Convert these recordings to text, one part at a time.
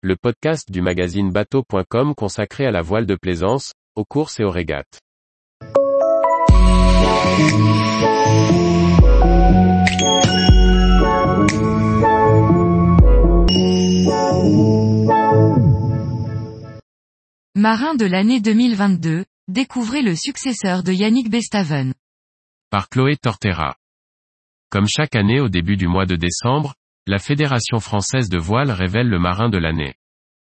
le podcast du magazine bateau.com consacré à la voile de plaisance, aux courses et aux régates. Marin de l'année 2022, découvrez le successeur de Yannick Bestaven. Par Chloé Tortera. Comme chaque année au début du mois de décembre, la Fédération française de voile révèle le marin de l'année.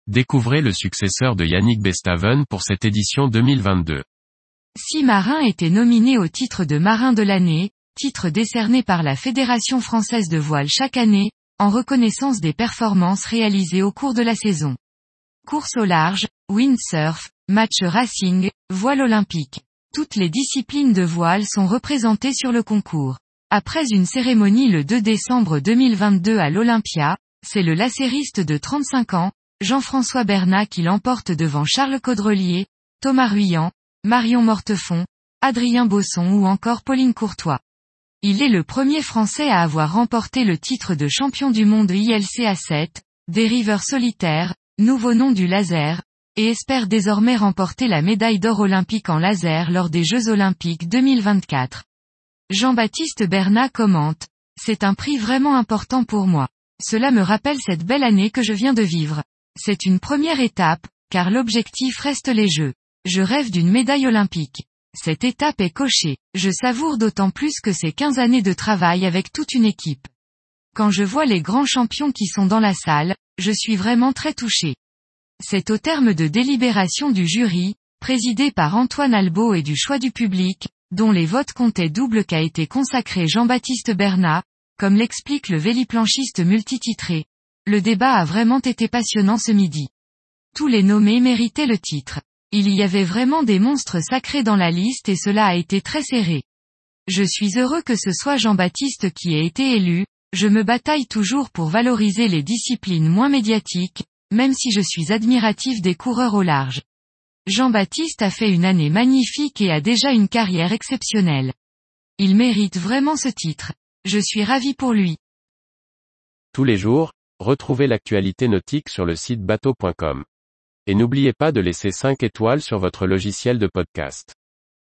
Découvrez le successeur de Yannick Bestaven pour cette édition 2022. Six marins étaient nominés au titre de marin de l'année, titre décerné par la Fédération française de voile chaque année, en reconnaissance des performances réalisées au cours de la saison. Course au large, windsurf, match racing, voile olympique. Toutes les disciplines de voile sont représentées sur le concours. Après une cérémonie le 2 décembre 2022 à l'Olympia, c'est le lacériste de 35 ans, Jean-François Bernat qui l'emporte devant Charles Caudrelier, Thomas Ruyant, Marion Mortefond, Adrien Bosson ou encore Pauline Courtois. Il est le premier Français à avoir remporté le titre de champion du monde ILC A7, dériveur solitaire, nouveau nom du laser, et espère désormais remporter la médaille d'or olympique en laser lors des Jeux olympiques 2024. Jean-Baptiste Bernat commente, C'est un prix vraiment important pour moi. Cela me rappelle cette belle année que je viens de vivre. C'est une première étape, car l'objectif reste les Jeux. Je rêve d'une médaille olympique. Cette étape est cochée, je savoure d'autant plus que c'est 15 années de travail avec toute une équipe. Quand je vois les grands champions qui sont dans la salle, je suis vraiment très touché. C'est au terme de délibération du jury, présidé par Antoine Albo et du choix du public, dont les votes comptaient double qu'a été consacré Jean-Baptiste Bernat, comme l'explique le véliplanchiste multititré. Le débat a vraiment été passionnant ce midi. Tous les nommés méritaient le titre. Il y avait vraiment des monstres sacrés dans la liste et cela a été très serré. Je suis heureux que ce soit Jean-Baptiste qui ait été élu, je me bataille toujours pour valoriser les disciplines moins médiatiques, même si je suis admiratif des coureurs au large. Jean-Baptiste a fait une année magnifique et a déjà une carrière exceptionnelle. Il mérite vraiment ce titre. Je suis ravi pour lui. Tous les jours, retrouvez l'actualité nautique sur le site bateau.com. Et n'oubliez pas de laisser 5 étoiles sur votre logiciel de podcast.